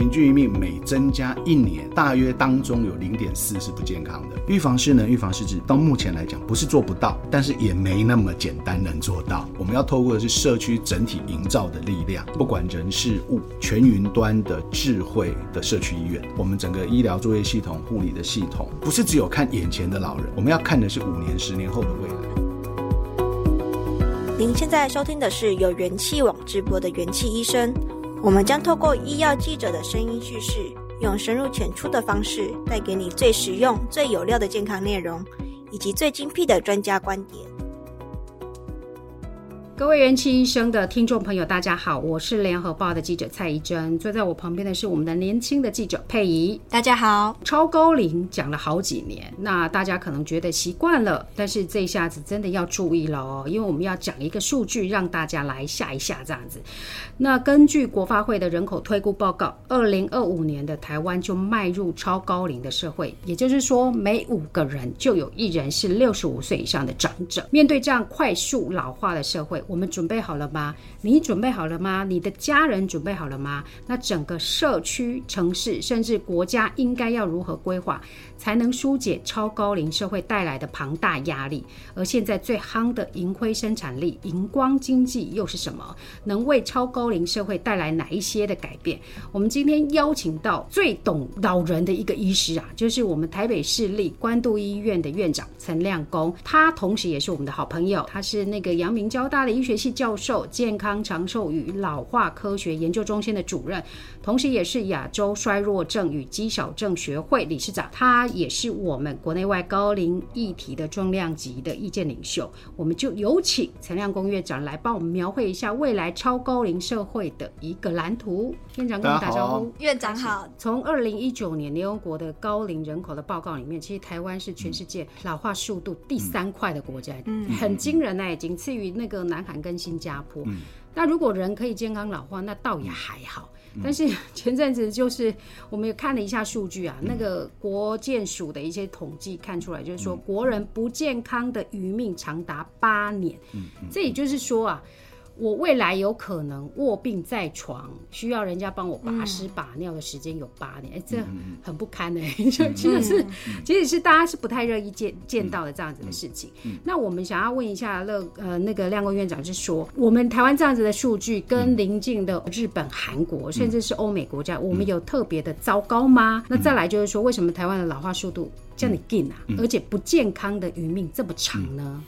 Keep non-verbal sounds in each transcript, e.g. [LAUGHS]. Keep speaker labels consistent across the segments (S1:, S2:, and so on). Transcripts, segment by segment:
S1: 平均余命每增加一年，大约当中有零点四是不健康的。预防失能、预防失智，到目前来讲不是做不到，但是也没那么简单能做到。我们要透过的是社区整体营造的力量，不管人事物，全云端的智慧的社区医院，我们整个医疗作业系统、护理的系统，不是只有看眼前的老人，我们要看的是五年、十年后的未来。
S2: 您现在收听的是由元气网直播的元气医生，我们将透过医药记者的声音叙事，用深入浅出的方式，带给你最实用、最有料的健康内容，以及最精辟的专家观点。
S3: 各位元气医生的听众朋友，大家好，我是联合报的记者蔡怡真，坐在我旁边的是我们的年轻的记者佩仪。
S2: 大家好，
S3: 超高龄讲了好几年，那大家可能觉得习惯了，但是这一下子真的要注意了哦，因为我们要讲一个数据，让大家来吓一吓这样子。那根据国发会的人口推估报告，二零二五年的台湾就迈入超高龄的社会，也就是说，每五个人就有一人是六十五岁以上的长者。面对这样快速老化的社会，我们准备好了吗？你准备好了吗？你的家人准备好了吗？那整个社区、城市，甚至国家，应该要如何规划？才能疏解超高龄社会带来的庞大压力。而现在最夯的盈亏生产力、荧光经济又是什么？能为超高龄社会带来哪一些的改变？我们今天邀请到最懂老人的一个医师啊，就是我们台北市立关渡医院的院长陈亮公，他同时也是我们的好朋友，他是那个阳明交大的医学系教授、健康长寿与老化科学研究中心的主任，同时也是亚洲衰弱症与肌少症学会理事长。他也是我们国内外高龄议题的重量级的意见领袖，我们就有请陈亮公院长来帮我们描绘一下未来超高龄社会的一个蓝图。院长跟我们打招呼。
S2: 院长好。
S3: 从二零一九年联合国的高龄人口的报告里面，其实台湾是全世界老化速度第三快的国家，嗯，很惊人呢，仅次于那个南韩跟新加坡。嗯，那如果人可以健康老化，那倒也还好。但是 [LAUGHS] 前阵子就是我们也看了一下数据啊，那个国健署的一些统计看出来，就是说国人不健康的余命长达八年，这也就是说啊。我未来有可能卧病在床，需要人家帮我拔屎拔尿的时间有八年，哎、嗯欸，这很不堪的、欸，[LAUGHS] 就、嗯、其实是，其实是大家是不太乐意见见到的这样子的事情。那我们想要问一下乐呃那个亮光院长，就是说我们台湾这样子的数据跟邻近的日本、韩国，甚至是欧美国家，我们有特别的糟糕吗？那再来就是说，为什么台湾的老化速度这样的劲啊，而且不健康的余命这么长呢？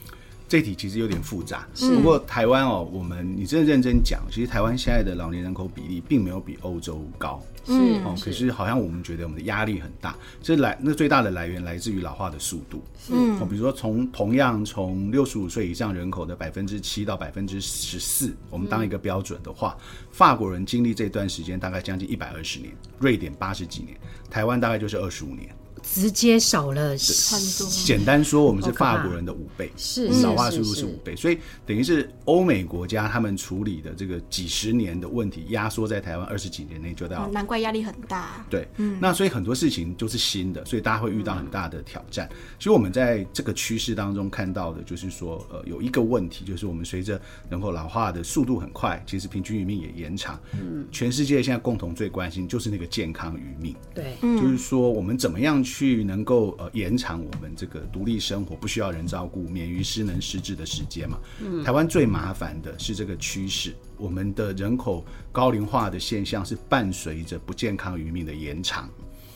S1: 这题其实有点复杂，不过台湾哦，我们你真的认真讲，其实台湾现在的老年人口比例并没有比欧洲高，是哦。可是好像我们觉得我们的压力很大，这来那最大的来源来自于老化的速度，嗯，比如说从同样从六十五岁以上人口的百分之七到百分之十四，我们当一个标准的话，法国人经历这段时间大概将近一百二十年，瑞典八十几年，台湾大概就是二十五年。
S3: 直接少了很多。
S1: 简单说，我们是法国人的五倍，是老化速度是五倍，所以等于是欧美国家他们处理的这个几十年的问题，压缩在台湾二十几年内就到。
S2: 难怪压力很大。
S1: 对，嗯，那所以很多事情就是新的，所以大家会遇到很大的挑战。其实我们在这个趋势当中看到的，就是说，呃，有一个问题，就是我们随着人口老化的速度很快，其实平均余命也延长。嗯，全世界现在共同最关心就是那个健康余命。
S3: 对，
S1: 就是说我们怎么样去。去能够呃延长我们这个独立生活，不需要人照顾，免于失能失智的时间嘛。嗯，台湾最麻烦的是这个趋势，我们的人口高龄化的现象是伴随着不健康余命的延长。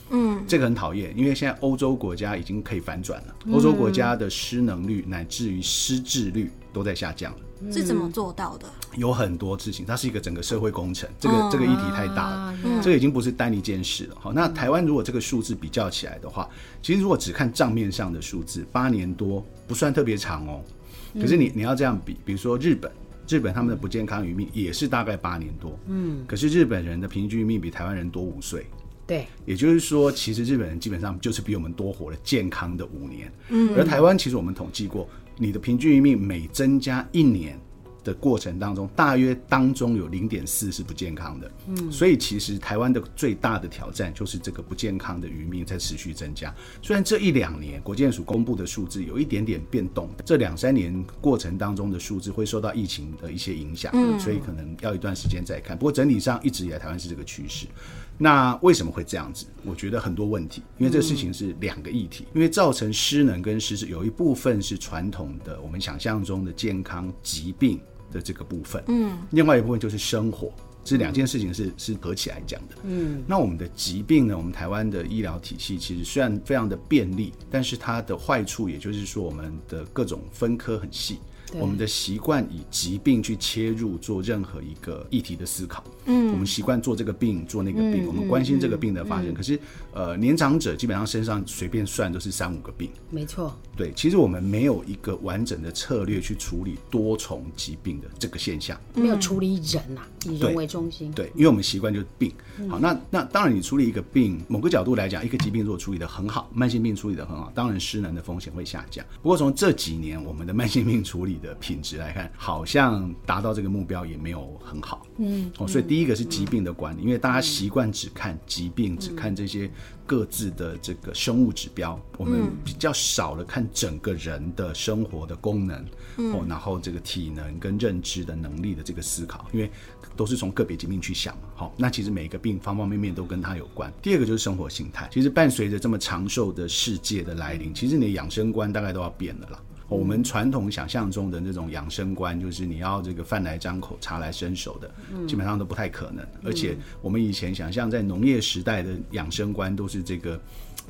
S1: 嗯，这个很讨厌，因为现在欧洲国家已经可以反转了，欧洲国家的失能率乃至于失智率都在下降了。
S2: 是怎么做到的？
S1: 有很多事情，它是一个整个社会工程。这个这个议题太大了，这个已经不是单一件事了。好，那台湾如果这个数字比较起来的话，其实如果只看账面上的数字，八年多不算特别长哦。可是你你要这样比，比如说日本，日本他们的不健康余命也是大概八年多。嗯，可是日本人的平均余命比台湾人多五岁。
S3: 对，
S1: 也就是说，其实日本人基本上就是比我们多活了健康的五年。嗯，而台湾其实我们统计过。你的平均余命每增加一年的过程当中，大约当中有零点四是不健康的。嗯，所以其实台湾的最大的挑战就是这个不健康的余命在持续增加。虽然这一两年国健署公布的数字有一点点变动，这两三年过程当中的数字会受到疫情的一些影响，所以可能要一段时间再看。不过整体上一直以来台湾是这个趋势。那为什么会这样子？我觉得很多问题，因为这个事情是两个议题，嗯、因为造成失能跟失智有一部分是传统的我们想象中的健康疾病的这个部分，嗯，另外一部分就是生活，这两件事情是是合起来讲的，嗯，那我们的疾病呢？我们台湾的医疗体系其实虽然非常的便利，但是它的坏处，也就是说我们的各种分科很细。我们的习惯以疾病去切入做任何一个议题的思考，嗯，我们习惯做这个病做那个病，嗯、我们关心这个病的发生。嗯嗯、可是，呃，年长者基本上身上随便算都是三五个病，
S3: 没错。
S1: 对，其实我们没有一个完整的策略去处理多重疾病的这个现象，
S3: 没有处理人呐、啊，以人为中心。
S1: 对，对，因为我们习惯就是病。好，那那当然，你处理一个病，某个角度来讲，一个疾病如果处理的很好，慢性病处理的很好，当然失能的风险会下降。不过从这几年我们的慢性病处理的品质来看，好像达到这个目标也没有很好。嗯，哦，所以第一个是疾病的管理，因为大家习惯只看疾病，只看这些各自的这个生物指标，我们比较少了看整个人的生活的功能，哦，然后这个体能跟认知的能力的这个思考，因为都是从个别疾病去想嘛。好，那其实每一个病方方面面都跟它有关。第二个就是生活形态，其实伴随着这么长寿的世界的来临，其实你的养生观大概都要变了啦。我们传统想象中的那种养生观，就是你要这个饭来张口、茶来伸手的，基本上都不太可能。而且我们以前想象在农业时代的养生观，都是这个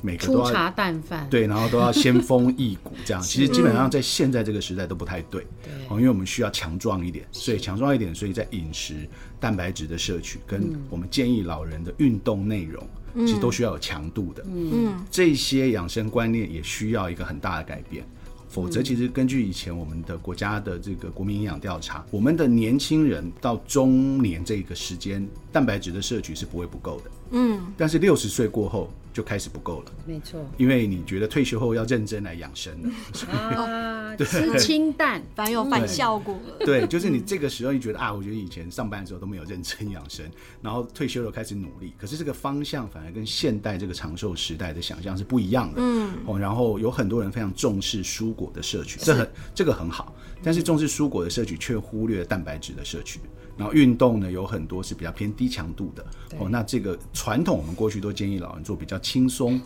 S1: 每个都要粗
S3: 茶淡饭，
S1: 对，然后都要先风益骨这样。[LAUGHS] 其实基本上在现在这个时代都不太对，哦，因为我们需要强壮一点，所以强壮一点，所以在饮食、蛋白质的摄取跟我们建议老人的运动内容，其实都需要有强度的。嗯，这些养生观念也需要一个很大的改变。否则，其实根据以前我们的国家的这个国民营养调查，我们的年轻人到中年这个时间，蛋白质的摄取是不会不够的。嗯，但是六十岁过后就开始不够了。
S3: 没错，
S1: 因为你觉得退休后要认真来养生了。[LAUGHS]
S3: 啊，[LAUGHS] 吃清淡 [LAUGHS]
S2: 反有反效果。
S1: 对，就是你这个时候你觉得啊，我觉得以前上班的时候都没有认真养生，然后退休了开始努力，可是这个方向反而跟现代这个长寿时代的想象是不一样的。嗯，哦，然后有很多人非常重视蔬果的摄取，这很这个很好，但是重视蔬果的摄取却忽略了蛋白质的摄取。然后运动呢，有很多是比较偏低强度的哦。那这个传统我们过去都建议老人做比较轻松。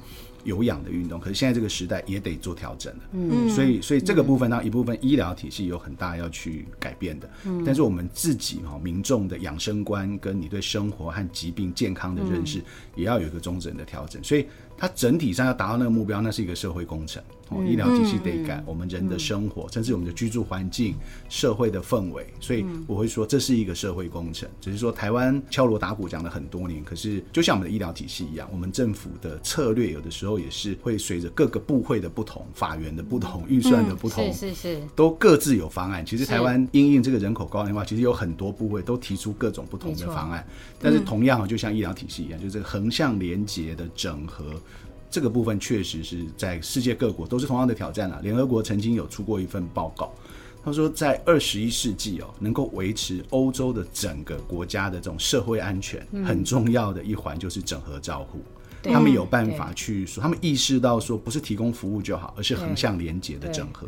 S1: 有氧的运动，可是现在这个时代也得做调整了。嗯，所以所以这个部分呢，一部分医疗体系有很大要去改变的。嗯，但是我们自己哈民众的养生观跟你对生活和疾病健康的认识，也要有一个中整的调整。所以它整体上要达到那个目标，那是一个社会工程。哦，医疗体系得改，我们人的生活，甚至我们的居住环境、社会的氛围。所以我会说，这是一个社会工程。只是说台湾敲锣打鼓讲了很多年，可是就像我们的医疗体系一样，我们政府的策略有的时候。也是会随着各个部会的不同、法源的不同、预算的不同，
S3: 是是，
S1: 都各自有方案。其实台湾因应这个人口高龄化，其实有很多部会都提出各种不同的方案。但是同样，就像医疗体系一样，就是横向连接的整合，这个部分确实是在世界各国都是同样的挑战啊。联合国曾经有出过一份报告，他说在二十一世纪哦，能够维持欧洲的整个国家的这种社会安全，嗯、很重要的一环就是整合照护。他们有办法去说，他们意识到说，不是提供服务就好，而是横向连接的整合。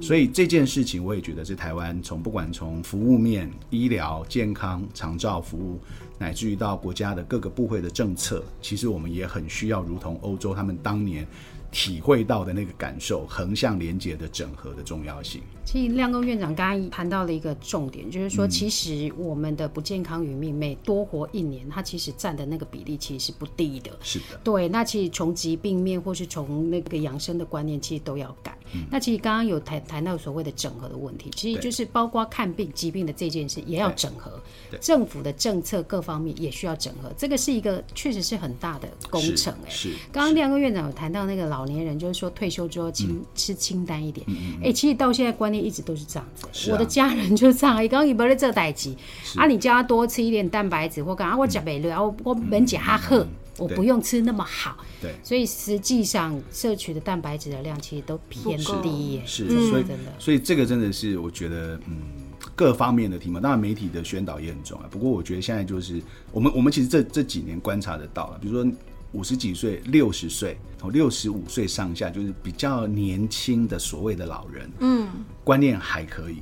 S1: 所以这件事情，我也觉得是台湾从不管从服务面、医疗、健康、长照服务，乃至于到国家的各个部会的政策，其实我们也很需要，如同欧洲他们当年。体会到的那个感受，横向连接的整合的重要性。
S3: 其实亮哥院长刚刚谈到了一个重点，就是说，其实我们的不健康与命，每多活一年，它其实占的那个比例其实是不低的。
S1: 是的，
S3: 对。那其实从疾病面，或是从那个养生的观念，其实都要改。嗯、那其实刚刚有谈谈到所谓的整合的问题，其实就是包括看病疾病的这件事也要整合，政府的政策各方面也需要整合，这个是一个确实是很大的工程哎。是。刚刚亮哥院长有谈到那个老年人，就是说退休之后清、嗯、吃清淡一点。哎、嗯欸，其实到现在观念一直都是这样子。啊、我的家人就是这样，刚刚你不是这代志。啊，你叫他多吃一点蛋白质或干啊，我食袂了，我我门姐哈喝。我不用吃那么好，对，所以实际上摄取的蛋白质的量其实都偏低，
S1: 是，所以真的，所以这个真的是我觉得，嗯，各方面的题目，当然媒体的宣导也很重要。不过我觉得现在就是我们我们其实这这几年观察得到了，比如说五十几岁、六十岁、从六十五岁上下，就是比较年轻的所谓的老人，嗯，观念还可以，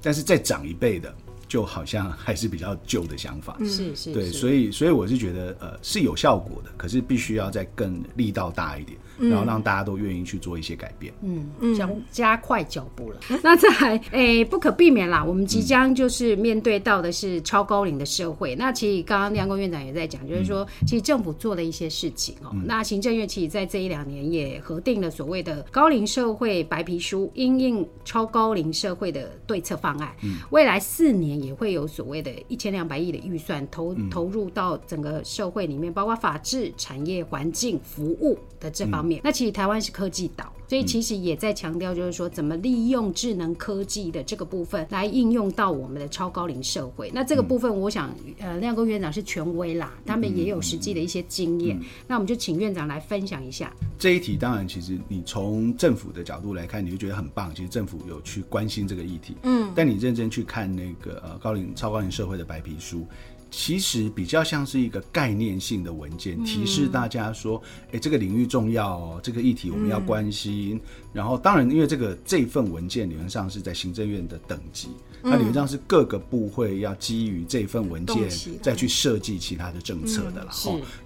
S1: 但是再长一辈的。就好像还是比较旧的想法。
S3: 是是，
S1: 对，所以所以我是觉得呃是有效果的，可是必须要再更力道大一点。然后让大家都愿意去做一些改变，
S3: 嗯，想加快脚步了。嗯、那再来，哎、欸，不可避免啦，我们即将就是面对到的是超高龄的社会。嗯、那其实刚刚梁工院长也在讲，就是说，其实政府做了一些事情哦、那行政院其实在这一两年也核定了所谓的高龄社会白皮书，因应超高龄社会的对策方案。嗯、未来四年也会有所谓的一千两百亿的预算投投入到整个社会里面，包括法治、产业、环境、服务的这方面。那其实台湾是科技岛，所以其实也在强调，就是说怎么利用智能科技的这个部分来应用到我们的超高龄社会。那这个部分，我想，呃，亮哥院长是权威啦，他们也有实际的一些经验。那我们就请院长来分享一下
S1: 这一题。当然，其实你从政府的角度来看，你就觉得很棒。其实政府有去关心这个议题，嗯，但你认真去看那个呃高龄超高龄社会的白皮书。其实比较像是一个概念性的文件，提示大家说，哎、欸，这个领域重要哦，这个议题我们要关心。嗯、然后，当然，因为这个这份文件理论上是在行政院的等级，那理论上是各个部会要基于这份文件再去设计其他的政策的了。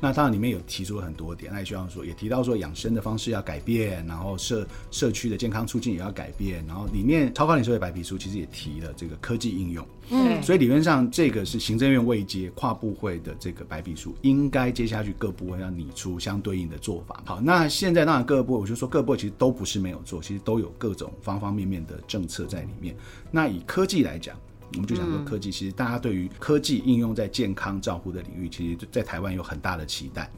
S1: 那当然里面有提出了很多点，那也希望说也提到说养生的方式要改变，然后社社区的健康促进也要改变，然后里面超高龄社会白皮书其实也提了这个科技应用。嗯，所以理论上这个是行政院未接跨部会的这个白皮书，应该接下去各部会要拟出相对应的做法。好，那现在当然各部，我就说各部其实都不是没有做，其实都有各种方方面面的政策在里面。那以科技来讲。我们就想说，科技其实大家对于科技应用在健康照护的领域，其实，在台湾有很大的期待。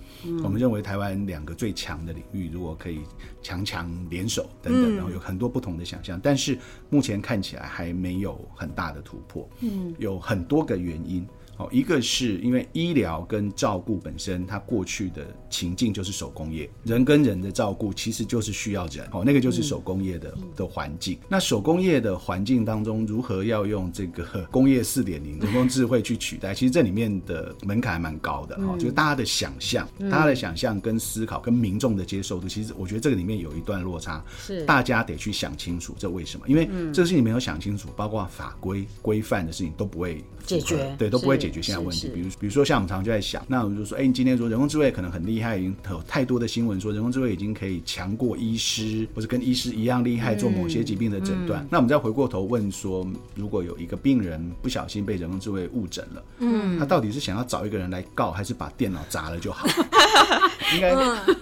S1: 我们认为台湾两个最强的领域，如果可以强强联手等等，然后有很多不同的想象，但是目前看起来还没有很大的突破。嗯，有很多个原因。哦，一个是因为医疗跟照顾本身，它过去的情境就是手工业，人跟人的照顾其实就是需要人，哦，那个就是手工业的、嗯、的环境。那手工业的环境当中，如何要用这个 [LAUGHS] 工业四点零人工智慧去取代？其实这里面的门槛还蛮高的，哦、嗯，就是大家的想象，大家的想象跟思考跟民众的接受度，其实我觉得这个里面有一段落差，是大家得去想清楚，这为什么？因为这个事情没有想清楚，包括法规规范的事情都不会
S3: 解决，对，
S1: 都不会。解决现在问题，比如比如说像我们常常就在想，那我们就说，哎、欸，你今天说人工智慧可能很厉害，已经有太多的新闻说人工智慧已经可以强过医师，或者跟医师一样厉害，做某些疾病的诊断。嗯嗯、那我们再回过头问说，如果有一个病人不小心被人工智慧误诊了，嗯，他到底是想要找一个人来告，还是把电脑砸了就好？[LAUGHS] 应该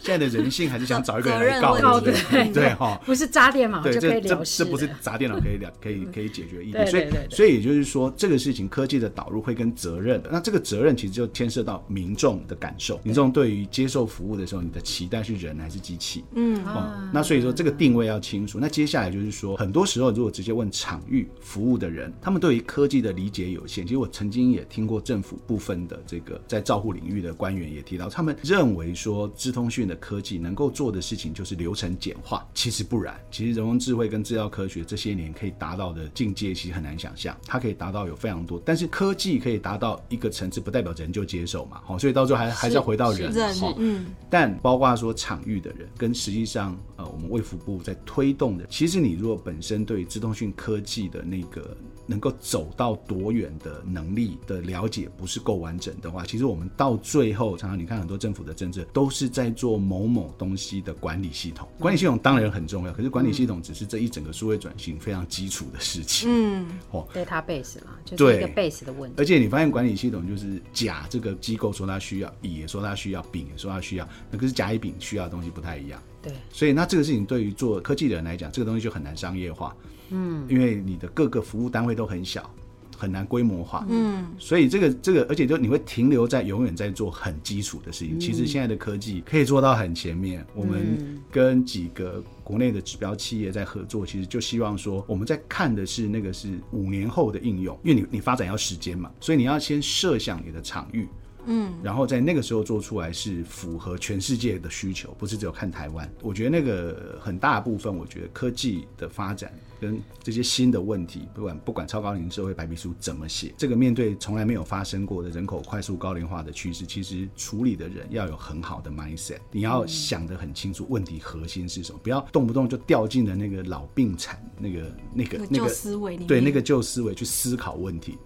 S1: 现在的人性还是想找一个人 [LAUGHS] 来告，对对哈，
S3: 不是砸电脑就可以
S1: 了事，这不是砸电脑可以了可以可以解决的议题。所以所以也就是说，这个事情科技的导入会跟责任，那这个责任其实就牵涉到民众的感受，民众对于接受服务的时候，你的期待是人还是机器？嗯，哦，那所以说这个定位要清楚。那接下来就是说，很多时候如果直接问场域服务的人，他们对于科技的理解有限。其实我曾经也听过政府部分的这个在照护领域的官员也提到，他们认为说，资通讯的科技能够做的事情就是流程简化。其实不然，其实人工智慧跟制药科学这些年可以达到的境界，其实很难想象。它可以达到有非常多，但是科技可以达到一个层次，不代表人就接受嘛。好，所以到最后还还是要回到人。嗯。但包括说场域的人，跟实际上呃，我们卫福部在推动的，其实你如果本身对资通讯科技的那个。能够走到多远的能力的了解不是够完整的话，其实我们到最后常常你看很多政府的政策都是在做某某东西的管理系统。管理系统当然很重要，可是管理系统只是这一整个数位转型非常基础的事情。嗯，
S3: 哦，database 嘛，就是一个 base 的问题。
S1: 而且你发现管理系统就是甲这个机构说他需要，乙也说他需要，丙也说他需要，那可是甲乙丙需要的东西不太一样。
S3: 对，
S1: 所以那这个事情对于做科技的人来讲，这个东西就很难商业化。嗯，因为你的各个服务单位都很小，很难规模化。嗯，所以这个这个，而且就你会停留在永远在做很基础的事情。嗯、其实现在的科技可以做到很前面。我们跟几个国内的指标企业在合作，其实就希望说，我们在看的是那个是五年后的应用，因为你你发展要时间嘛，所以你要先设想你的场域。嗯，然后在那个时候做出来是符合全世界的需求，不是只有看台湾。我觉得那个很大部分，我觉得科技的发展跟这些新的问题，不管不管超高龄社会白皮书怎么写，这个面对从来没有发生过的人口快速高龄化的趋势，其实处理的人要有很好的 mindset，你要想得很清楚问题核心是什么，不要动不动就掉进了那个老病残那个那个那个旧思维里面，对那个旧思维去思考问题。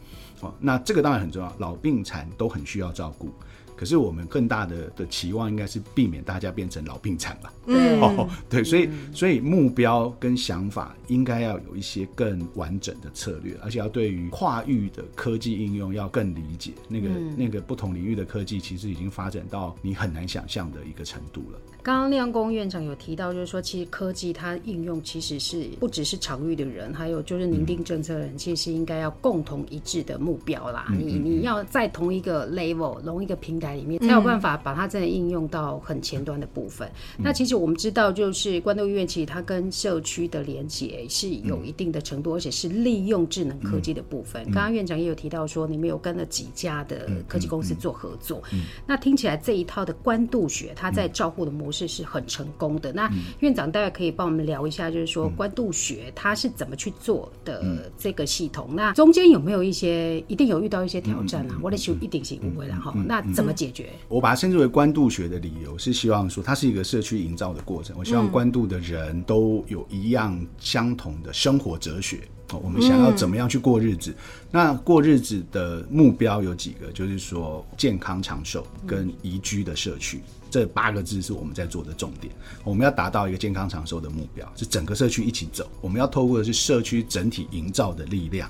S1: 哦，那这个当然很重要，老病残都很需要照顾。可是我们更大的的期望应该是避免大家变成老病残吧？
S3: 嗯、
S1: 哦，对，所以所以目标跟想法应该要有一些更完整的策略，而且要对于跨域的科技应用要更理解。那个、嗯、那个不同领域的科技其实已经发展到你很难想象的一个程度了。
S3: 刚刚亮恭院长有提到，就是说其实科技它应用其实是不只是场域的人，还有就是拟定政策的人，其实应该要共同一致的目标啦。嗯、你你要在同一个 level 同一个平台里面，才有办法把它真的应用到很前端的部分。嗯、那其实我们知道，就是关渡医院其实它跟社区的连接是有一定的程度，而且是利用智能科技的部分。刚刚院长也有提到说，你们有跟了几家的科技公司做合作。那听起来这一套的关渡学，它在照护的模式是很成功的。那院长大概可以帮我们聊一下，就是说官渡学它是怎么去做的这个系统？那中间有没有一些一定有遇到一些挑战啊？我的求一定性误会了哈。那怎么解决？
S1: 我把它称之为官渡学的理由是希望说，它是一个社区营造的过程。我希望官渡的人都有一样相同的生活哲学。我们想要怎么样去过日子？那过日子的目标有几个？就是说健康长寿跟宜居的社区，这八个字是我们在做的重点。我们要达到一个健康长寿的目标，是整个社区一起走。我们要透过的是社区整体营造的力量。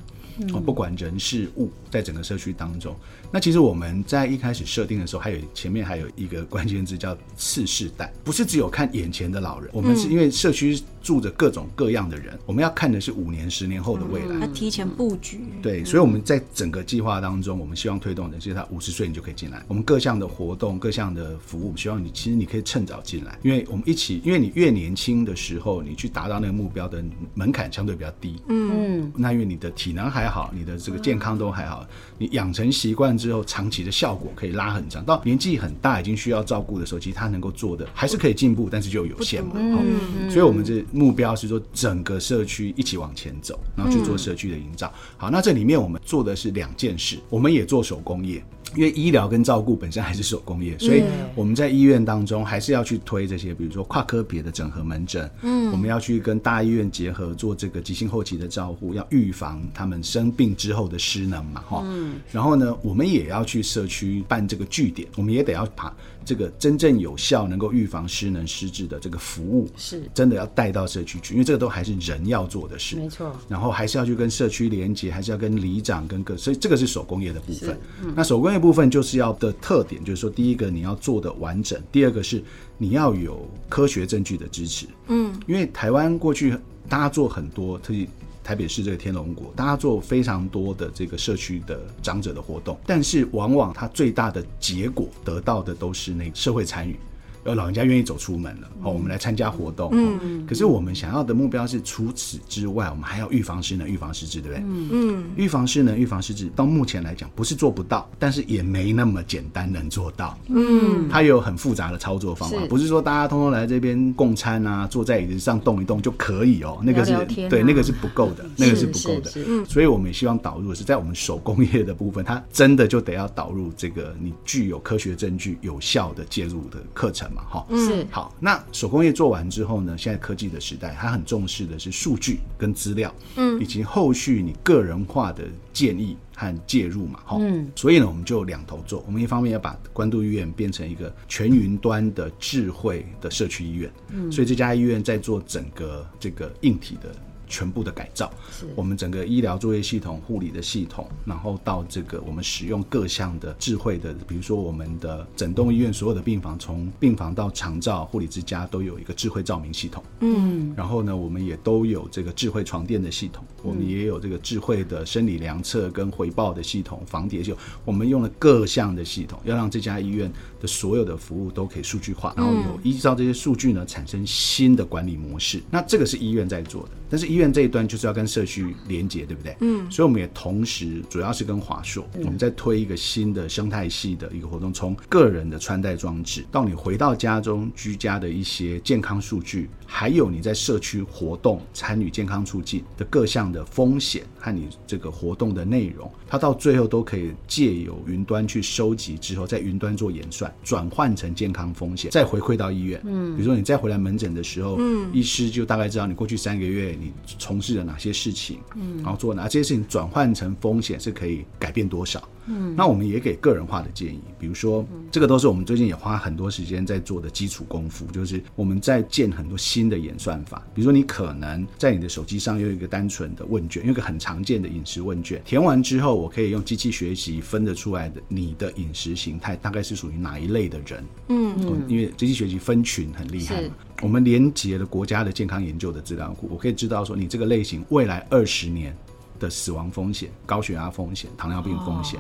S1: 哦，不管人事物，在整个社区当中，那其实我们在一开始设定的时候，还有前面还有一个关键字叫次世代，不是只有看眼前的老人，我们是因为社区住着各种各样的人，我们要看的是五年、十年后的未来，
S2: 要提前布局。
S1: 对，所以我们在整个计划当中，我们希望推动的就是他五十岁你就可以进来，我们各项的活动、各项的服务，希望你其实你可以趁早进来，因为我们一起，因为你越年轻的时候，你去达到那个目标的门槛相对比较低。嗯，那因为你的体能还好，你的这个健康都还好，你养成习惯之后，长期的效果可以拉很长。到年纪很大，已经需要照顾的时候，其实他能够做的还是可以进步，但是就有限嘛。嗯，所以我们这目标是说，整个社区一起往前走，然后去做社区的营造。好，那这里面我们做的是两件事，我们也做手工业。因为医疗跟照顾本身还是手工业，所以我们在医院当中还是要去推这些，比如说跨科别的整合门诊。嗯，我们要去跟大医院结合做这个急性后期的照护，要预防他们生病之后的失能嘛，哈。嗯。然后呢，我们也要去社区办这个据点，我们也得要把这个真正有效能够预防失能失智的这个服务，是真的要带到社区去，因为这个都还是人要做的事。没错。然后还是要去跟社区连接，还是要跟里长跟各，所以这个是手工业的部分。嗯。那手工业部分就是要的特点，就是说，第一个你要做的完整，第二个是你要有科学证据的支持。嗯，因为台湾过去大家做很多，特别台北市这个天龙国，大家做非常多的这个社区的长者的活动，但是往往它最大的结果得到的都是那社会参与。有老人家愿意走出门了，哦，我们来参加活动。嗯，可是我们想要的目标是，除此之外，我们还要预防失能、预防失智，对不对？嗯，预防失能、预防失智，到目前来讲不是做不到，但是也没那么简单能做到。嗯，它有很复杂的操作方法，不是说大家通通来这边共餐啊，坐在椅子上动一动就可以哦。那个是对，那个是不够的，那个是不够的。嗯，所以我们也希望导入的是在我们手工业的部分，它真的就得要导入这个你具有科学证据、有效的介入的课程。嘛，哈，是好。那手工业做完之后呢？现在科技的时代，它很重视的是数据跟资料，嗯，以及后续你个人化的建议和介入嘛，哈，嗯。所以呢，我们就两头做。我们一方面要把关渡医院变成一个全云端的智慧的社区医院，嗯，所以这家医院在做整个这个硬体的。全部的改造，是我们整个医疗作业系统、护理的系统，然后到这个我们使用各项的智慧的，比如说我们的整栋医院所有的病房，从病房到长照、护理之家都有一个智慧照明系统。嗯，然后呢，我们也都有这个智慧床垫的系统，我们也有这个智慧的生理量测跟回报的系统、防跌系统。我们用了各项的系统，要让这家医院的所有的服务都可以数据化，然后有依照这些数据呢，产生新的管理模式。那这个是医院在做的，但是医院这一端就是要跟社区连接，对不对？嗯，所以我们也同时主要是跟华硕，我们在推一个新的生态系的一个活动，从个人的穿戴装置到你回到家中居家的一些健康数据，还有你在社区活动参与健康促进的各项的风险和你这个活动的内容，它到最后都可以借由云端去收集之后，在云端做演算，转换成健康风险，再回馈到医院。嗯，比如说你再回来门诊的时候，嗯，医师就大概知道你过去三个月你从事了哪些事情，嗯，然后做哪这些事情转换成风险是可以改变多少。嗯，那我们也给个人化的建议，比如说，这个都是我们最近也花很多时间在做的基础功夫，就是我们在建很多新的演算法。比如说，你可能在你的手机上有一个单纯的问卷，有一个很常见的饮食问卷，填完之后，我可以用机器学习分得出来的你的饮食形态大概是属于哪一类的人。嗯嗯，因为机器学习分群很厉害嘛。我们连接了国家的健康研究的资料库，我可以知道说你这个类型未来二十年的死亡风险、高血压风险、糖尿病风险，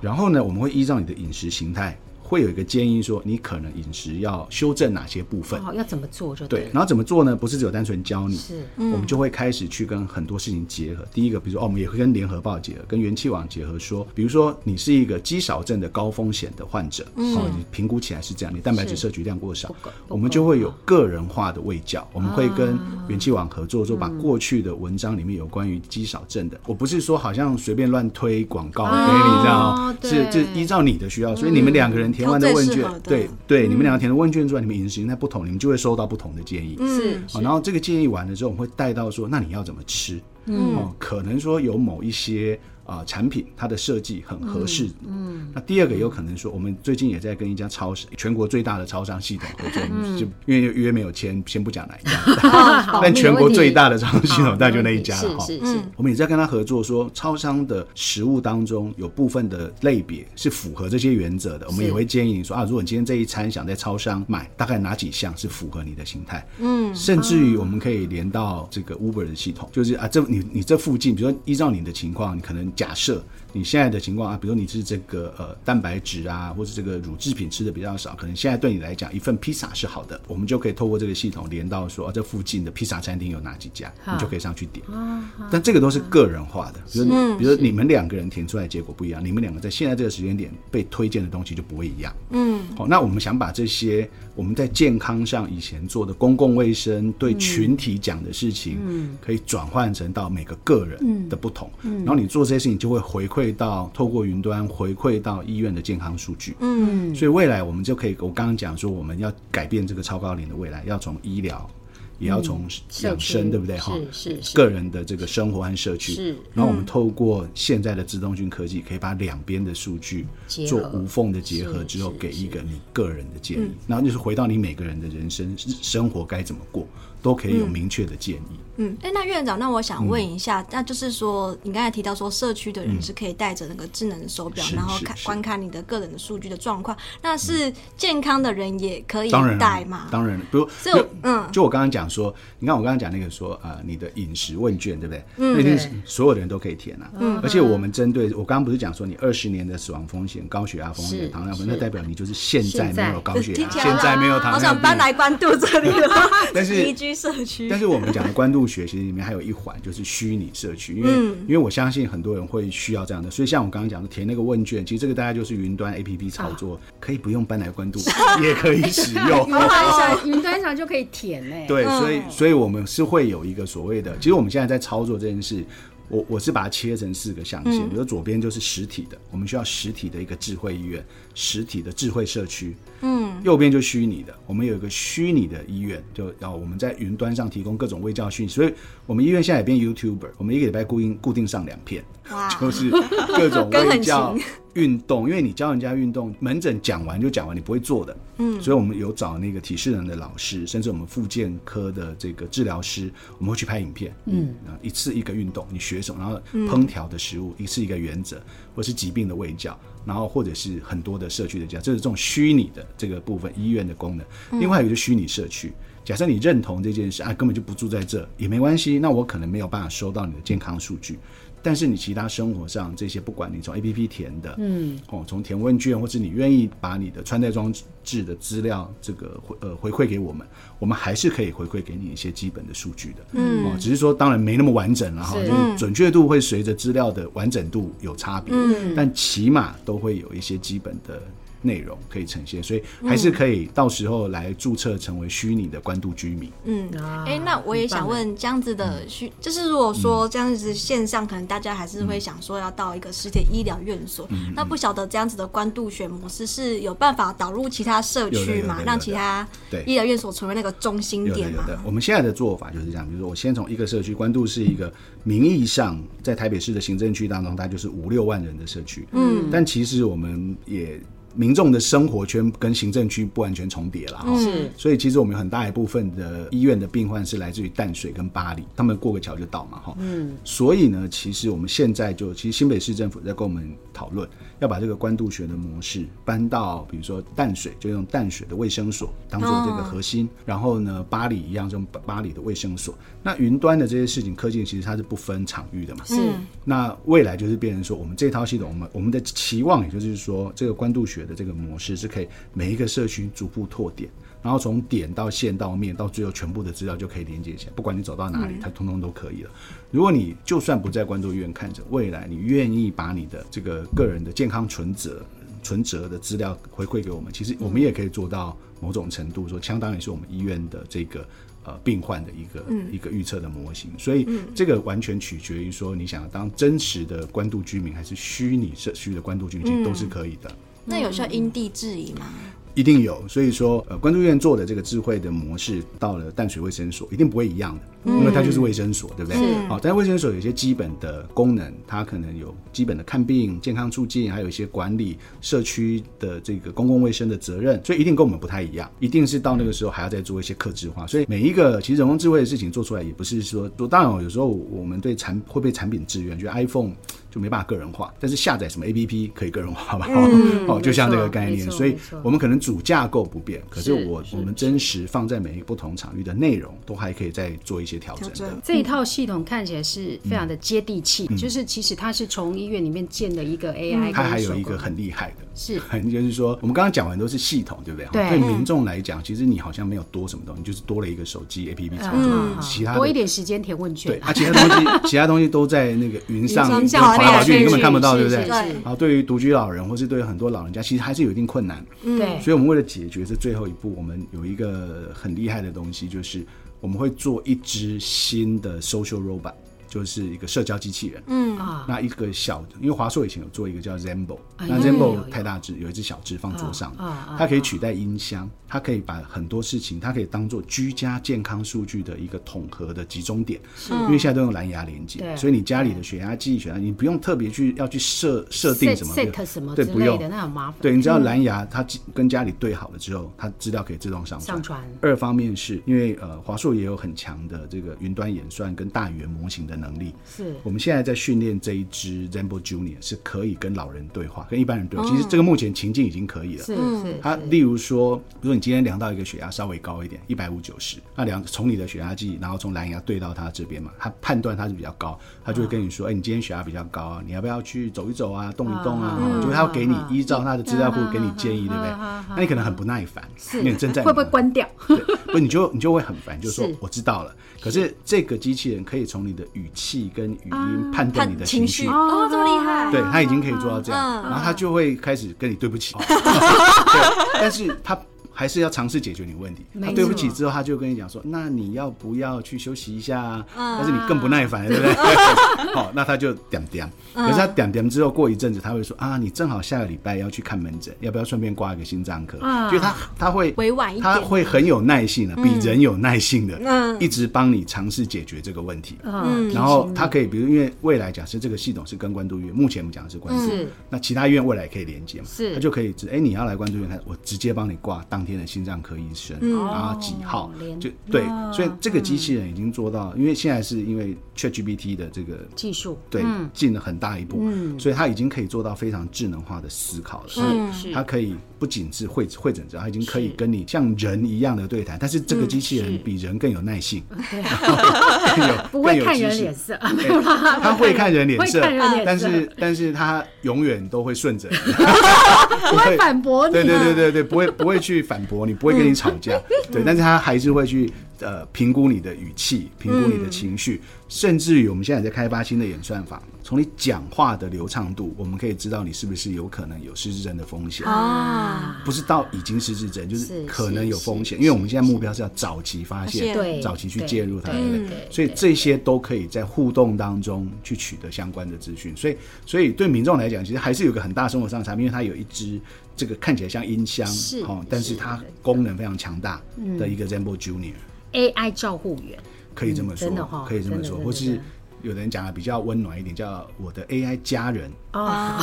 S1: 然后呢，我们会依照你的饮食形态。会有一个建议说，你可能饮食要修正哪些部分？
S3: 哦，要怎么做就对。
S1: 对，然后怎么做呢？不是只有单纯教你，是，嗯、我们就会开始去跟很多事情结合。第一个，比如说，哦，我们也会跟联合报结合，跟元气网结合，说，比如说你是一个肌少症的高风险的患者，嗯、哦，你评估起来是这样，你蛋白质摄取量过少，我们就会有个人化的喂教。我们会跟元气网合作，说把过去的文章里面有关于肌少症的，嗯、我不是说好像随便乱推广告给你这样，哦、是是依照你的需要，所以你们两个人填完的问卷。对对，你们两个填的问卷之外，你们饮食形态不同，你们就会收到不同的建议。是，然后这个建议完了之后，我们会带到说，那你要怎么吃？嗯，哦，可能说有某一些。啊、呃，产品它的设计很合适。嗯，那第二个有可能说，我们最近也在跟一家超市，全国最大的超商系统合作，嗯、就因为约没有签，先不讲哪一家，[LAUGHS] 嗯、但全国最大的超商系统大概就那一家了哈。是是是，我们也在跟他合作说，说超商的食物当中有部分的类别是符合这些原则的，我们也会建议你说啊，如果你今天这一餐想在超商买，大概哪几项是符合你的心态？嗯，甚至于我们可以连到这个 Uber 的系统，就是啊，这你你这附近，比如说依照你的情况，你可能。假设你现在的情况啊，比如你是这个呃蛋白质啊，或者这个乳制品吃的比较少，可能现在对你来讲一份披萨是好的，我们就可以透过这个系统连到说，啊，这附近的披萨餐厅有哪几家，你就可以上去点。但这个都是个人化的，比如你比如你们两个人填出来结果不一样，你们两个在现在这个时间点被推荐的东西就不会一样。嗯，好，那我们想把这些我们在健康上以前做的公共卫生对群体讲的事情，嗯，可以转换成到每个个人的不同，嗯，然后你做这些事情。就会回馈到透过云端回馈到医院的健康数据，嗯，所以未来我们就可以，我刚刚讲说我们要改变这个超高龄的未来，要从医疗，也要从养生，嗯、对不对？哈，是是，个人的这个生活和社区，是。然后我们透过现在的自动讯科技，可以把两边的数据做无缝的结合之后，给一个你个人的建议，然后就是回到你每个人的人生生活该怎么过。都可以有明确的建议。
S2: 嗯，哎、嗯，那院长，那我想问一下，嗯、那就是说，你刚才提到说，社区的人是可以带着那个智能手表，嗯、然后看观看你的个人的数据的状况。那是健康的人也可以带吗？
S1: 当然了，比如，就嗯，就我刚刚讲说，你看我刚刚讲那个说，呃，你的饮食问卷，对不对？嗯，那一定是所有的人都可以填啊。嗯，而且我们针对我刚刚不是讲说，你二十年的死亡风险、高血压风险、糖尿病，那代表你就是现在没有高血压，现在没有糖尿病。好想搬来关渡这里了，[LAUGHS] 但是。社区，但是我们讲的关渡学其实里面还有一环，就是虚拟社区，因为、嗯、因为我相信很多人会需要这样的，所以像我刚刚讲的填那个问卷，其实这个大概就是云端 APP 操作，啊、可以不用搬来关渡，[LAUGHS] 也可以使用，[LAUGHS] 云
S3: 端上云端上就可以填嘞。
S1: 对，所以所以我们是会有一个所谓的，其实我们现在在操作这件事。我我是把它切成四个象限，比如左边就是实体的，我们需要实体的一个智慧医院，实体的智慧社区。嗯，右边就虚拟的，我们有一个虚拟的医院，就要我们在云端上提供各种微教讯息，所以我们医院现在也变 YouTuber，我们一个礼拜固定固定上两片，哇就是各种卫教。运动，因为你教人家运动，门诊讲完就讲完，你不会做的。嗯，所以我们有找那个体适能的老师，甚至我们复健科的这个治疗师，我们会去拍影片。嗯，一次一个运动，你学什么？然后烹调的食物，一次一个原则，或是疾病的卫教，然后或者是很多的社区的教，这是这种虚拟的这个部分，医院的功能。另外一个就虚拟社区，假设你认同这件事啊，根本就不住在这也没关系，那我可能没有办法收到你的健康数据。但是你其他生活上这些，不管你从 APP 填的，嗯，哦，从填问卷，或者你愿意把你的穿戴装置的资料这个回呃回馈给我们，我们还是可以回馈给你一些基本的数据的，嗯，哦，只是说当然没那么完整了哈，就是准确度会随着资料的完整度有差别，嗯，但起码都会有一些基本的内容可以呈现，所以还是可以到时候来注册成为虚拟的关渡居民。
S2: 嗯，哎、欸，那我也想问，这样子的虚，嗯、就是如果说这样子线上，可能大家还是会想说要到一个实体医疗院所，嗯、那不晓得这样子的关渡选模式是有办法导入其他社区嘛，让其他医疗院所成为那个中心点嘛？
S1: 我们现在的做法就是这样，比如说我先从一个社区，关渡是一个名义上在台北市的行政区当中，大概就是五六万人的社区，嗯，但其实我们也。民众的生活圈跟行政区不完全重叠了哈，是，所以其实我们有很大一部分的医院的病患是来自于淡水跟巴黎，他们过个桥就到嘛哈，嗯，所以呢，其实我们现在就其实新北市政府在跟我们讨论，要把这个官渡学的模式搬到比如说淡水，就用淡水的卫生所当做这个核心，然后呢，巴黎一样就用八里的卫生所，那云端的这些事情，科技其实它是不分场域的嘛，是，那未来就是变成说，我们这套系统，我们我们的期望也就是说，这个官渡学。的这个模式是可以每一个社区逐步拓点，然后从点到线到面到最后全部的资料就可以连接起来，不管你走到哪里，它通通都可以了。如果你就算不在关注医院看着，未来你愿意把你的这个个人的健康存折、存折的资料回馈给我们，其实我们也可以做到某种程度，说相当于是我们医院的这个。呃，病患的一个、嗯、一个预测的模型，所以这个完全取决于说你想要当真实的关渡居民，还是虚拟社区的关渡居民，其实都是可以的。
S2: 那有需要因地制宜吗？
S1: 一定有，所以说，呃，关注院做的这个智慧的模式，到了淡水卫生所，一定不会一样的，因为它就是卫生所，对不对？好，但卫生所有一些基本的功能，它可能有基本的看病、健康促进，还有一些管理社区的这个公共卫生的责任，所以一定跟我们不太一样，一定是到那个时候还要再做一些客制化。所以每一个其实人工智慧的事情做出来，也不是说，当然有时候我们对产会被产品制约，觉得 iPhone。就没办法个人化，但是下载什么 APP 可以个人化吧？嗯、[LAUGHS] 哦，就像这个概念，所以我们可能主架构不变，可是我是我们真实放在每一个不同场域的内容，都还可以再做一些调整的。
S3: 嗯、这一套系统看起来是非常的接地气，嗯、就是其实它是从医院里面建的一个 AI，
S1: 它还有一个很厉害的，是 [LAUGHS] 很就是说，我们刚刚讲完都是系统，对不对？对，对民众来讲，其实你好像没有多什么东西，就是多了一个手机 APP 操作，嗯、其他
S3: 多一点时间填问卷，
S1: 对啊，其他东西其他东西都在那个云上。跑跑去你根本看不到，对不对？好，对于独居老人或是对于很多老人家，其实还是有一定困难。对，所以我们为了解决这最后一步，我们有一个很厉害的东西，就是我们会做一只新的 social robot。就是一个社交机器人，嗯。啊，那一个小的，因为华硕以前有做一个叫 Zambo，那 Zambo 太大只，有一只小只放桌上，它可以取代音箱，它可以把很多事情，它可以当做居家健康数据的一个统合的集中点，因为现在都用蓝牙连接，所以你家里的血压计、血压，你不用特别去要去设设定什么
S3: ，set 什么，对，不用，那很麻烦，
S1: 对，你知道蓝牙，它跟家里对好了之后，它资料可以自动上传。上传。二方面是因为呃，华硕也有很强的这个云端演算跟大语言模型的能力，是。我们现在在训练这一只 Zambo Junior 是可以跟老人对话，跟一般人对话。其实这个目前情境已经可以了。是是。他例如说，比如说你今天量到一个血压稍微高一点，一百五九十，那量从你的血压计，然后从蓝牙对到他这边嘛，他判断他是比较高，他就会跟你说，哎，你今天血压比较高啊，你要不要去走一走啊，动一动啊？就是他会给你依照他的资料库给你建议，对不对？那你可能很不耐烦，因为你正在
S3: 会不会关掉？
S1: 对，不，你就你就会很烦，就是说我知道了。可是这个机器人可以从你的语气跟语音判断你的情绪。
S2: 哦，这么厉害！
S1: 对，他已经可以做到这样，然后他就会开始跟你对不起，[LAUGHS] 对，但是他。还是要尝试解决你问题。他对不起之后，他就跟你讲说：“那你要不要去休息一下啊？”但是你更不耐烦，对不对？[LAUGHS] 好，那他就点点。可是他点点之后，过一阵子他会说：“啊，你正好下个礼拜要去看门诊，要不要顺便挂一个心脏科？”就他他会
S2: 委婉一点，
S1: 他会很有耐性的，比人有耐性的，一直帮你尝试解决这个问题。嗯，然后他可以，比如因为未来假设这个系统是跟关渡医院，目前我们讲的是关渡，那其他医院未来也可以连接嘛？是，他就可以，哎，你要来关渡医院他，我直接帮你挂当天。的心脏科医生，然后几号就对，所以这个机器人已经做到，因为现在是因为 ChatGPT 的这个技术，对，进了很大一步，所以它已经可以做到非常智能化的思考了。是，它可以不仅是会会诊者，它已经可以跟你像人一样的对谈，但是这个机器人比人更有耐性，[LAUGHS] [LAUGHS]
S3: 更有不 [LAUGHS] 会看人脸色，
S1: 他会看人脸色，但是但是他永远都会顺着，
S3: 不会反驳你，
S1: 对对对对对，不会不会去反驳。你不会跟你吵架，嗯、对，但是他还是会去呃评估你的语气，评估你的情绪，嗯、甚至于我们现在在开发新的演算法，从你讲话的流畅度，我们可以知道你是不是有可能有失智症的风险
S2: 啊。
S1: 不是到已经失智症，就是可能有风险。因为我们现在目标是要早期发现，对，早期去介入它，对不对？所以这些都可以在互动当中去取得相关的资讯。所以，所以对民众来讲，其实还是有个很大生活上的差别，因为它有一支这个看起来像音箱，哦，但是它功能非常强大的一个 Zenbo Junior
S3: AI 照护员。
S1: 可以这么说，嗯哦、可以这么说，或是有人讲的比较温暖一点，叫我的 AI 家人。啊，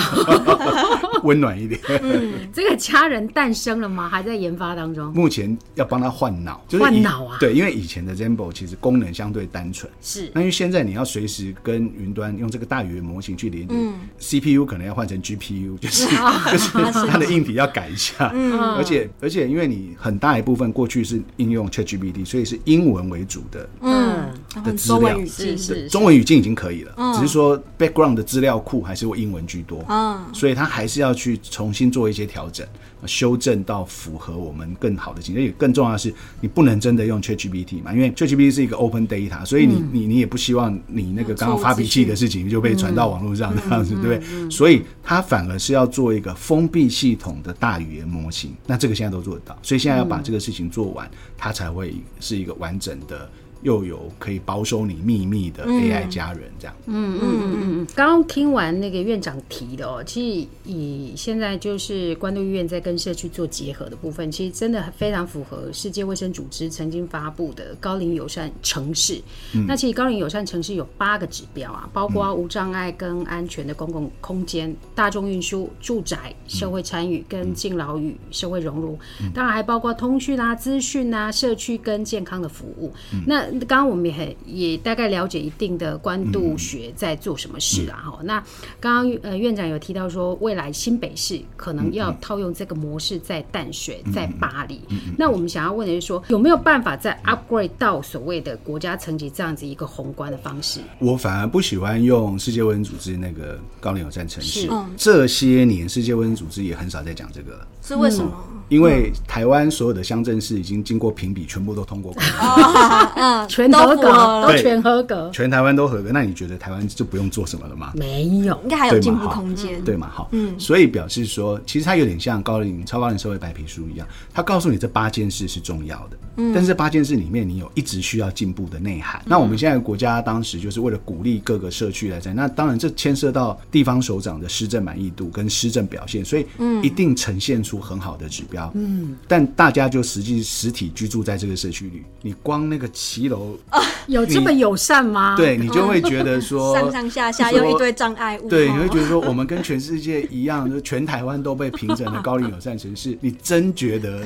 S1: [LAUGHS] 温暖一点。
S3: 嗯，这个家人诞生了吗？还在研发当中。
S1: 目前要帮他换脑，
S3: 就是换脑啊。
S1: 对，因为以前的 Zembo 其实功能相对单纯，
S3: 是。
S1: 那因为现在你要随时跟云端用这个大语言模型去连接，CPU 可能要换成 GPU，就是 [LAUGHS] 就是它的硬体要改一下。嗯，而且而且因为你很大一部分过去是应用 ChatGPT，所以是英文为主的，嗯，的资料
S2: 是
S1: 中文语境已经可以了，只是说 background 的资料库还是会英文。居多，嗯，所以他还是要去重新做一些调整，修正到符合我们更好的情况。也更重要的是，你不能真的用 ChatGPT 嘛，因为 ChatGPT 是一个 open data，所以你你你也不希望你那个刚刚发脾气的事情就被传到网络上这样子，对不对？所以他反而是要做一个封闭系统的大语言模型。那这个现在都做得到，所以现在要把这个事情做完，它才会是一个完整的。又有可以保守你秘密的 AI 家人，这样。
S3: 嗯嗯嗯嗯。刚刚听完那个院长提的哦，其实以现在就是关渡医院在跟社区做结合的部分，其实真的非常符合世界卫生组织曾经发布的高龄友善城市。嗯、那其实高龄友善城市有八个指标啊，包括无障碍跟安全的公共空间、大众运输、住宅、社会参与跟敬老与社会融入，当然还包括通讯啊、资讯啊、社区跟健康的服务。那刚刚我们也很也大概了解一定的官渡学在做什么事啊。哈、嗯，那刚刚呃院长有提到说，未来新北市可能要套用这个模式在淡水，在巴黎。嗯嗯嗯、那我们想要问的是说，有没有办法再 upgrade 到所谓的国家层级这样子一个宏观的方式？
S1: 我反而不喜欢用世界卫生组织那个高龄友善城市。嗯、这些年世界卫生组织也很少在讲这个了。
S2: 是为什么？
S1: 嗯因为台湾所有的乡镇市已经经过评比，全部都通过过，[LAUGHS]
S3: 嗯，全合格，都全合格，
S1: 全台湾都合格。那你觉得台湾就不用做什么了吗？
S3: 没有，
S2: 应该还有进步空间，
S1: 对嘛？好，嗯，所以表示说，其实它有点像高龄超高龄社会白皮书一样，它告诉你这八件事是重要的，嗯，但是这八件事里面你有一直需要进步的内涵。那我们现在国家当时就是为了鼓励各个社区来在，那当然这牵涉到地方首长的施政满意度跟施政表现，所以嗯一定呈现出很好的指标。嗯，但大家就实际实体居住在这个社区里，你光那个骑楼啊，
S3: 有这么友善吗？
S1: 对，你就会觉得说 [LAUGHS]
S2: 上上下下又一堆障碍物。
S1: 对，你会觉得说我们跟全世界一样，就全台湾都被评整的高龄友善城市，[LAUGHS] 你真觉得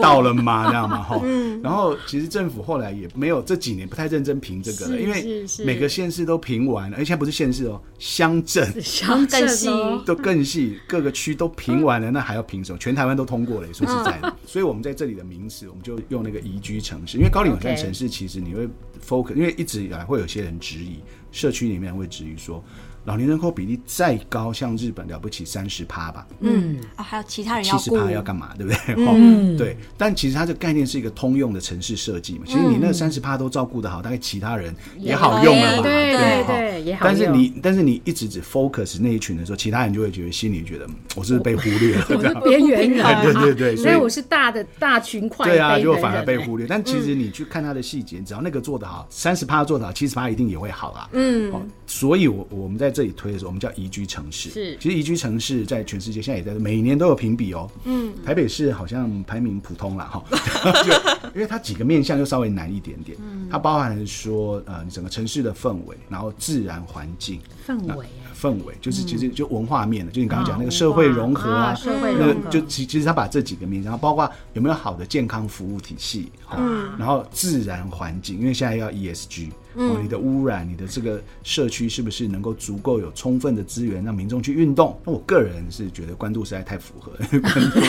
S1: 到了吗？这样吗？[LAUGHS] 哈，嗯。然后其实政府后来也没有这几年不太认真评这个了，因为每个县市都评完了，而且不是县市哦，乡镇
S3: 乡镇
S1: 都更细，各个区都评完了，那还要评什么？全台湾都通过了，说实在的。所以我们在这里的名词，我们就用那个宜居城市，因为高龄友善城市其实你会 focus，因为一直以来会有些人质疑，社区里面会质疑说。老年人口比例再高，像日本了不起三十趴吧？
S2: 嗯啊，还有其他人要
S1: 七十趴要干嘛？对不对？[LAUGHS] 嗯，对。但其实它这个概念是一个通用的城市设计嘛。其实你那三十趴都照顾得好，大概其他人也好用了嘛。
S3: 对对对，也好用。
S1: 但是你但是你一直只 focus 那一群的时候，其他人就会觉得心里觉得我是不是被忽略了？[LAUGHS]
S3: 我是边缘人。[LAUGHS]
S1: 对对对，
S3: 所以我是大的大群块。
S1: 对啊，就反而被忽略。但其实你去看它的细节，只要那个做得好，三十趴做得好，七十趴一定也会好啊。嗯。所以我我们在这里推的时候，我们叫。宜居城市是，其实宜居城市在全世界现在也在每年都有评比哦。嗯，台北市好像排名普通了哈，[LAUGHS] 因为它几个面向就稍微难一点点。嗯，它包含说呃，整个城市的氛围，然后自然环境
S3: 氛围，
S1: 氛围就是其实就文化面的，就你刚刚讲那个社会融合啊，社会融合，就其其实它把这几个面，然后包括有没有好的健康服务体系，嗯，然后自然环境，因为现在要 ESG。哦，你的污染，你的这个社区是不是能够足够有充分的资源让民众去运动？那我个人是觉得关渡实在太符合，[LAUGHS] 关渡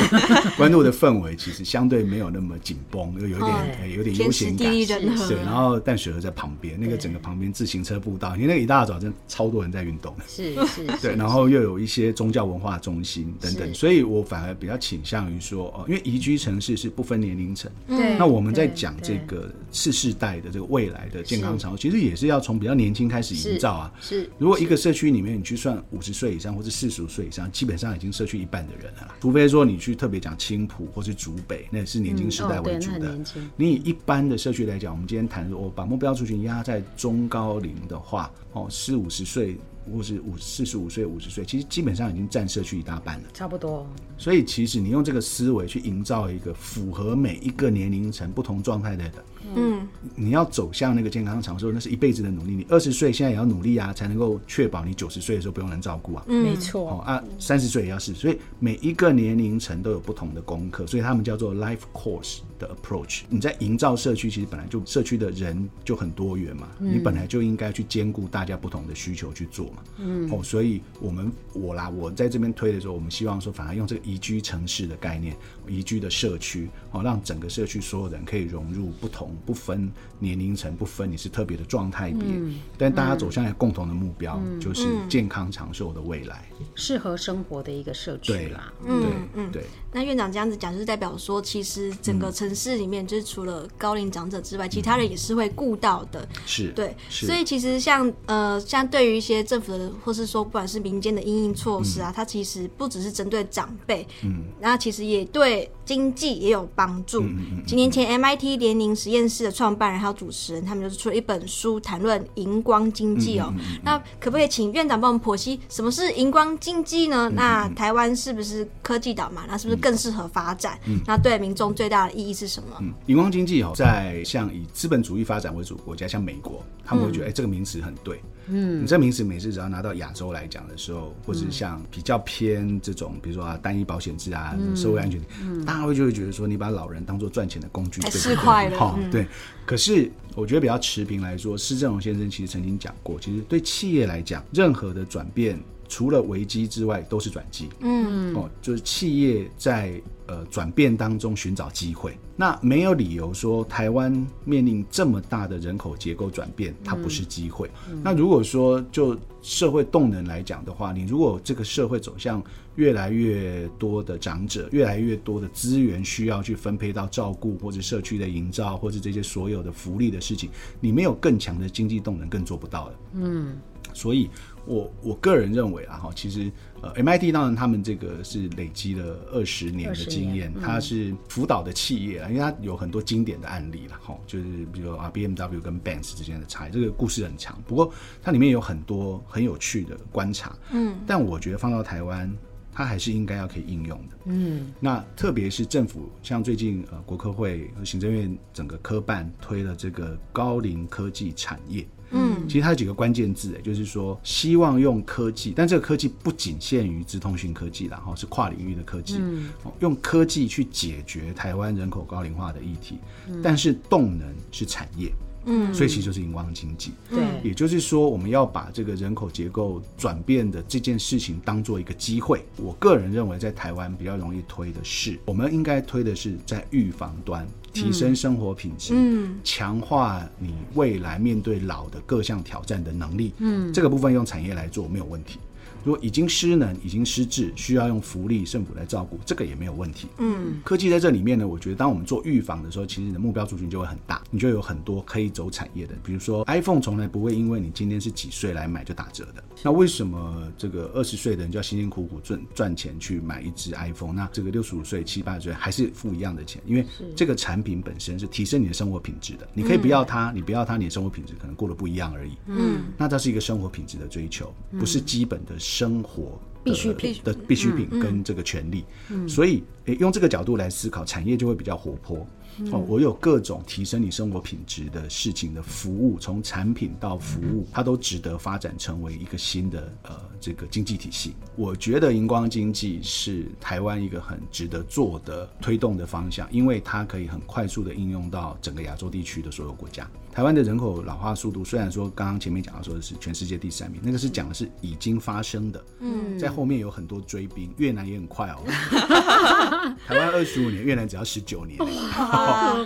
S1: 关渡的氛围其实相对没有那么紧绷，又有一点有点悠闲感。对，然后淡水河在旁边，那个整个旁边自行车步道，因为那个一大早真超多人在运动。
S3: 是 [LAUGHS] 是。
S1: 对，然后又有一些宗教文化中心等等，所以我反而比较倾向于说，哦，因为宜居城市是不分年龄层。对。那我们在讲这个次世代的这个未来的健康场。讲，其实也是要从比较年轻开始营造啊。
S3: 是，
S1: 如果一个社区里面你去算五十岁以上或者四十五岁以上，基本上已经社区一半的人了啦。除非说你去特别讲青浦或是竹北，那也是年轻时代为主的。
S3: 嗯哦、
S1: 你以一般的社区来讲，我们今天谈说，我把目标族群压在中高龄的话，哦，四五十岁。或是五四十五岁、五十岁，其实基本上已经占社区一大半了，
S3: 差不多。
S1: 所以其实你用这个思维去营造一个符合每一个年龄层不同状态的，嗯，你要走向那个健康长寿，那是一辈子的努力。你二十岁现在也要努力啊，才能够确保你九十岁的时候不用人照顾啊。
S3: 嗯，没错。
S1: 哦啊，三十岁也要是。所以每一个年龄层都有不同的功课，所以他们叫做 life course 的 approach。你在营造社区，其实本来就社区的人就很多元嘛，嗯、你本来就应该去兼顾大家不同的需求去做。嗯哦，所以我们我啦，我在这边推的时候，我们希望说，反而用这个宜居城市的概念，宜居的社区，哦，让整个社区所有人可以融入不同，不分年龄层，不分你是特别的状态别，嗯、但大家走向一个共同的目标，嗯、就是健康长寿的未来，
S3: 适合生活的一个社区啦。
S1: 嗯嗯对。
S2: 那院长这样子讲，就是代表说，其实整个城市里面，就是除了高龄长者之外，嗯、其他人也是会顾到的。
S1: 是，
S2: 对。
S1: 是
S2: 所以其实像呃，像对于一些政府的，或是说不管是民间的应应措施啊，嗯、它其实不只是针对长辈，嗯，那其实也对经济也有帮助。几年前，MIT 联宁实验室的创办人还有主持人，他们就是出了一本书，谈论荧光经济哦。那可不可以请院长帮我们剖析什么是荧光经济呢？嗯、那台湾是不是科技岛嘛？那是不是？更适合发展，嗯，那对民众最大的意义是什么？
S1: 嗯，荧光经济哦，在像以资本主义发展为主国家，像美国，他们会觉得，哎、这个名词很对，嗯，你这个名词每次只要拿到亚洲来讲的时候，或者像比较偏这种，比如说啊，单一保险制啊，嗯、社会安全，嗯，大家会就会觉得说，你把老人当做赚钱的工具，太
S2: 市侩了，
S1: 哈，对。可是我觉得比较持平来说，施正荣先生其实曾经讲过，其实对企业来讲，任何的转变。除了危机之外，都是转机。嗯，哦，就是企业在呃转变当中寻找机会。那没有理由说台湾面临这么大的人口结构转变，它不是机会。那如果说就社会动能来讲的话，你如果这个社会走向越来越多的长者，越来越多的资源需要去分配到照顾或者社区的营造，或者这些所有的福利的事情，你没有更强的经济动能，更做不到的。嗯，所以。我我个人认为啊，哈，其实呃，MIT 当然他们这个是累积了二十年的经验，它是辅导的企业啊，因为它有很多经典的案例了，哈，就是比如说啊，BMW 跟 Benz 之间的差异，这个故事很长，不过它里面有很多很有趣的观察，嗯，但我觉得放到台湾，它还是应该要可以应用的，嗯，那特别是政府像最近呃，国科会和行政院整个科办推了这个高龄科技产业。嗯，其实它有几个关键字，哎，就是说希望用科技，但这个科技不仅限于资通讯科技啦，哈，是跨领域的科技，嗯，用科技去解决台湾人口高龄化的议题，但是动能是产业。嗯，所以其实就是荧光经济，对，也就是说我们要把这个人口结构转变的这件事情当做一个机会。我个人认为，在台湾比较容易推的是，我们应该推的是在预防端提升生活品质，嗯，强化你未来面对老的各项挑战的能力，嗯，这个部分用产业来做没有问题。如果已经失能、已经失智，需要用福利政府来照顾，这个也没有问题。嗯，科技在这里面呢，我觉得当我们做预防的时候，其实你的目标族群就会很大，你就有很多可以走产业的。比如说，iPhone 从来不会因为你今天是几岁来买就打折的。那为什么这个二十岁的人就要辛辛苦苦赚赚钱去买一只 iPhone？那这个六十五岁、七八十岁还是付一样的钱？因为这个产品本身是提升你的生活品质的。你可以不要它，你不要它，你的生活品质可能过得不一样而已。嗯，那它是一个生活品质的追求，不是基本的。生活必需品的必需品跟这个权利，所以诶，用这个角度来思考，产业就会比较活泼。哦，我有各种提升你生活品质的事情的服务，从产品到服务，它都值得发展成为一个新的呃这个经济体系。我觉得荧光经济是台湾一个很值得做的推动的方向，因为它可以很快速的应用到整个亚洲地区的所有国家。台湾的人口老化速度虽然说刚刚前面讲到说的是全世界第三名，那个是讲的是已经发生的。嗯，在后面有很多追兵，越南也很快哦。[LAUGHS] 台湾二十五年，越南只要十九年，[LAUGHS]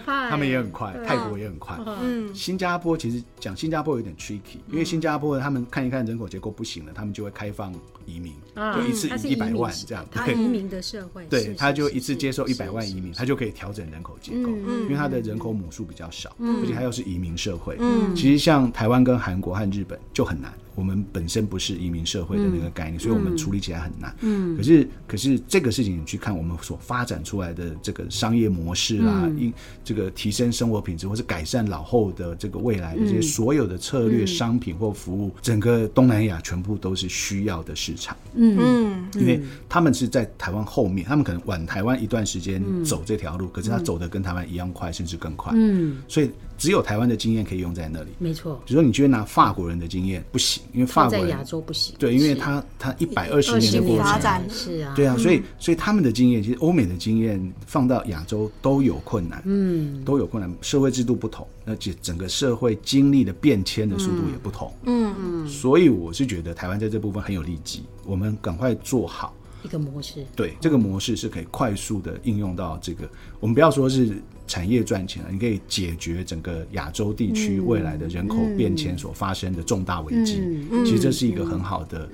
S1: 他们也很快，泰国也很快。嗯，新加坡其实讲新加坡有点 tricky，因为新加坡他们看一看人口结构不行了，他们就会开放移民，就一次一百万这样。
S3: 他移民的社会，
S1: 对，他就一次接受一百万移民，他就可以调整人口结构，因为他的人口母数比较少，而且他又是移民社会。嗯，其实像台湾跟韩国和日本就很难。我们本身不是移民社会的那个概念，嗯、所以我们处理起来很难。嗯，可是可是这个事情，你去看我们所发展出来的这个商业模式啦，因、嗯、这个提升生活品质，或是改善老后的这个未来的这些所有的策略、商品或服务，嗯、整个东南亚全部都是需要的市场。嗯。嗯，因为他们是在台湾后面，他们可能晚台湾一段时间走这条路，嗯、可是他走的跟台湾一样快，甚至更快。嗯，所以。只有台湾的经验可以用在那里，
S3: 没错。
S1: 比如说，你觉得拿法国人的经验不行，因为法国人
S3: 在亚洲不行。
S1: 对，因为他他一百二十年的过程，
S3: 是啊，
S1: 对啊，所以所以他们的经验，其实欧美的经验放到亚洲都有困难，嗯，都有困难。社会制度不同，而且整个社会经历的变迁的速度也不同，嗯嗯。所以我是觉得台湾在这部分很有利基，我们赶快做好
S3: 一个模式。
S1: 对，这个模式是可以快速的应用到这个，我们不要说是。产业赚钱了，你可以解决整个亚洲地区未来的人口变迁所发生的重大危机。其实这是一个很好的，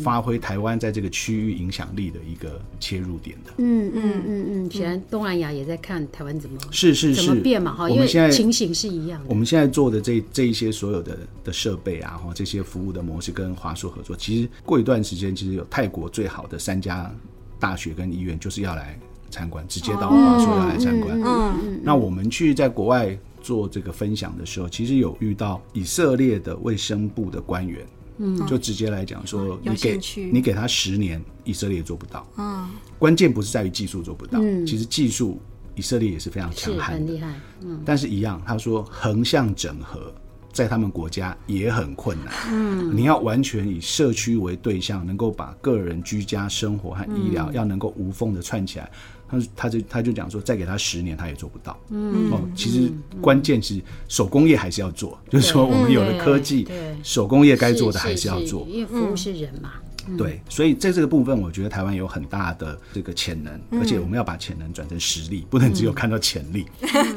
S1: 发挥台湾在这个区域影响力的一个切入点的。
S3: 嗯嗯嗯嗯，显然东南亚也在看台湾怎么
S1: 是是是
S3: 怎么变嘛哈，因为现在情形是一样的。
S1: 我们现在做的这这一些所有的的设备啊哈，这些服务的模式跟华硕合作，其实过一段时间，其实有泰国最好的三家大学跟医院就是要来。参观，直接到华硕要来参观。嗯嗯，那我们去在国外做这个分享的时候，其实有遇到以色列的卫生部的官员，嗯，就直接来讲说，你给你给他十年，以色列也做不到。嗯，关键不是在于技术做不到，其实技术以色列也是非常强悍，很厉害。嗯，但是一样，他说横向整合。在他们国家也很困难。嗯，你要完全以社区为对象，能够把个人居家生活和医疗要能够无缝的串起来。他他就他就讲说，再给他十年，他也做不到。嗯，哦，其实关键是手工业还是要做，就是说我们有了科技，手工业该做的还是要做，
S3: 因为服务是人嘛。
S1: 对，所以在这个部分，我觉得台湾有很大的这个潜能，而且我们要把潜能转成实力，不能只有看到潜力，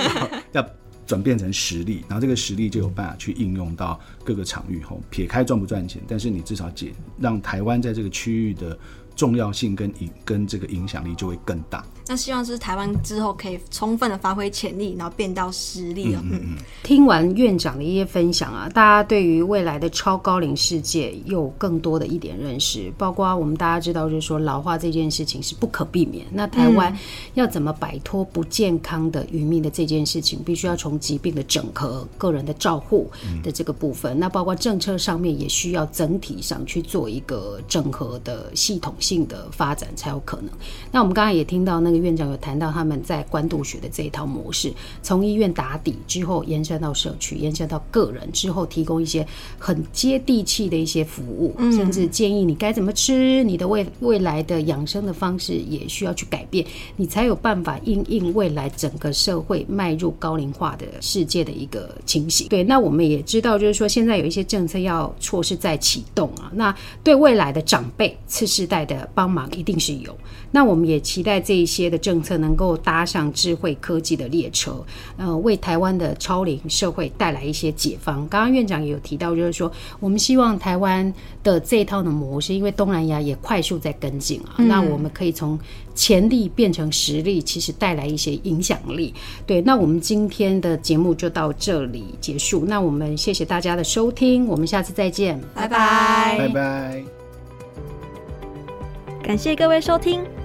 S1: [LAUGHS] 要。转变成实力，然后这个实力就有办法去应用到各个场域后，撇开赚不赚钱，但是你至少解让台湾在这个区域的重要性跟影跟这个影响力就会更大。
S2: 那希望是台湾之后可以充分的发挥潜力，然后变到实力了。嗯嗯嗯。
S3: 听完院长的一些分享啊，大家对于未来的超高龄世界有更多的一点认识，包括我们大家知道，就是说老化这件事情是不可避免。那台湾要怎么摆脱不健康的余命的这件事情，必须要从疾病的整合、个人的照护的这个部分。那包括政策上面也需要整体上去做一个整合的系统性的发展才有可能。那我们刚才也听到那个。院长有谈到他们在官渡学的这一套模式，从医院打底之后延伸到社区，延伸到个人之后，提供一些很接地气的一些服务，嗯、甚至建议你该怎么吃，你的未未来的养生的方式也需要去改变，你才有办法应应未来整个社会迈入高龄化的世界的一个情形。对，那我们也知道，就是说现在有一些政策要措施在启动啊，那对未来的长辈次世代的帮忙一定是有。那我们也期待这一些的政策能够搭上智慧科技的列车，呃，为台湾的超龄社会带来一些解放。刚刚院长也有提到，就是说我们希望台湾的这一套的模式，因为东南亚也快速在跟进啊，嗯、那我们可以从潜力变成实力，其实带来一些影响力。对，那我们今天的节目就到这里结束。那我们谢谢大家的收听，我们下次再见，
S2: 拜拜，
S1: 拜拜。
S2: 感谢各位收听。